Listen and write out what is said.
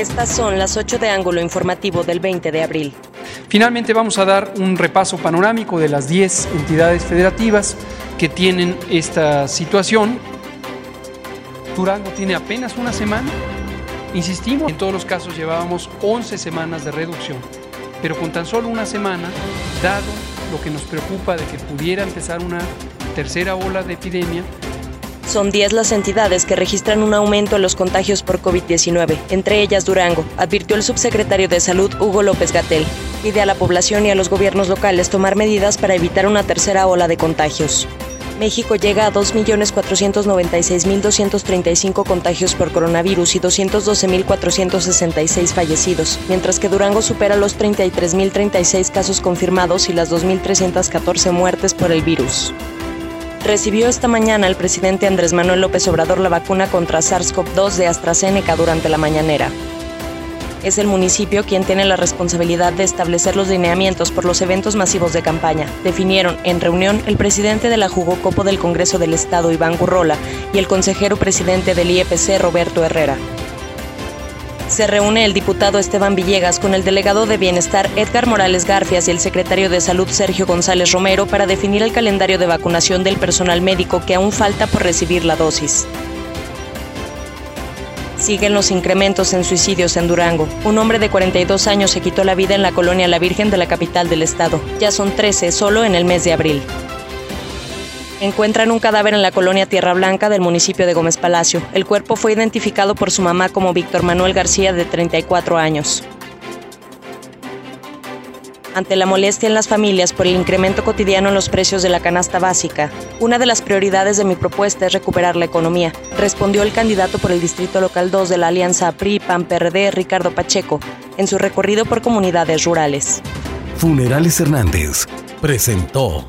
Estas son las 8 de ángulo informativo del 20 de abril. Finalmente vamos a dar un repaso panorámico de las 10 entidades federativas que tienen esta situación. Durango tiene apenas una semana. Insistimos, en todos los casos llevábamos 11 semanas de reducción, pero con tan solo una semana, dado lo que nos preocupa de que pudiera empezar una tercera ola de epidemia, son 10 las entidades que registran un aumento en los contagios por COVID-19, entre ellas Durango, advirtió el subsecretario de Salud Hugo López Gatel. Pide a la población y a los gobiernos locales tomar medidas para evitar una tercera ola de contagios. México llega a 2.496.235 contagios por coronavirus y 212.466 fallecidos, mientras que Durango supera los 33.036 casos confirmados y las 2.314 muertes por el virus recibió esta mañana el presidente Andrés Manuel López Obrador la vacuna contra SARS-CoV-2 de AstraZeneca durante la mañanera. Es el municipio quien tiene la responsabilidad de establecer los lineamientos por los eventos masivos de campaña, definieron en reunión el presidente de la Jugocopo del Congreso del Estado, Iván Gurrola, y el consejero presidente del IEPC, Roberto Herrera se reúne el diputado Esteban Villegas con el delegado de Bienestar Edgar Morales Garfias y el secretario de Salud Sergio González Romero para definir el calendario de vacunación del personal médico que aún falta por recibir la dosis. Siguen los incrementos en suicidios en Durango. Un hombre de 42 años se quitó la vida en la colonia La Virgen de la capital del estado. Ya son 13 solo en el mes de abril. Encuentran un cadáver en la colonia Tierra Blanca del municipio de Gómez Palacio. El cuerpo fue identificado por su mamá como Víctor Manuel García, de 34 años. Ante la molestia en las familias por el incremento cotidiano en los precios de la canasta básica, una de las prioridades de mi propuesta es recuperar la economía, respondió el candidato por el Distrito Local 2 de la Alianza PRI-PAN-PRD, Ricardo Pacheco, en su recorrido por comunidades rurales. Funerales Hernández presentó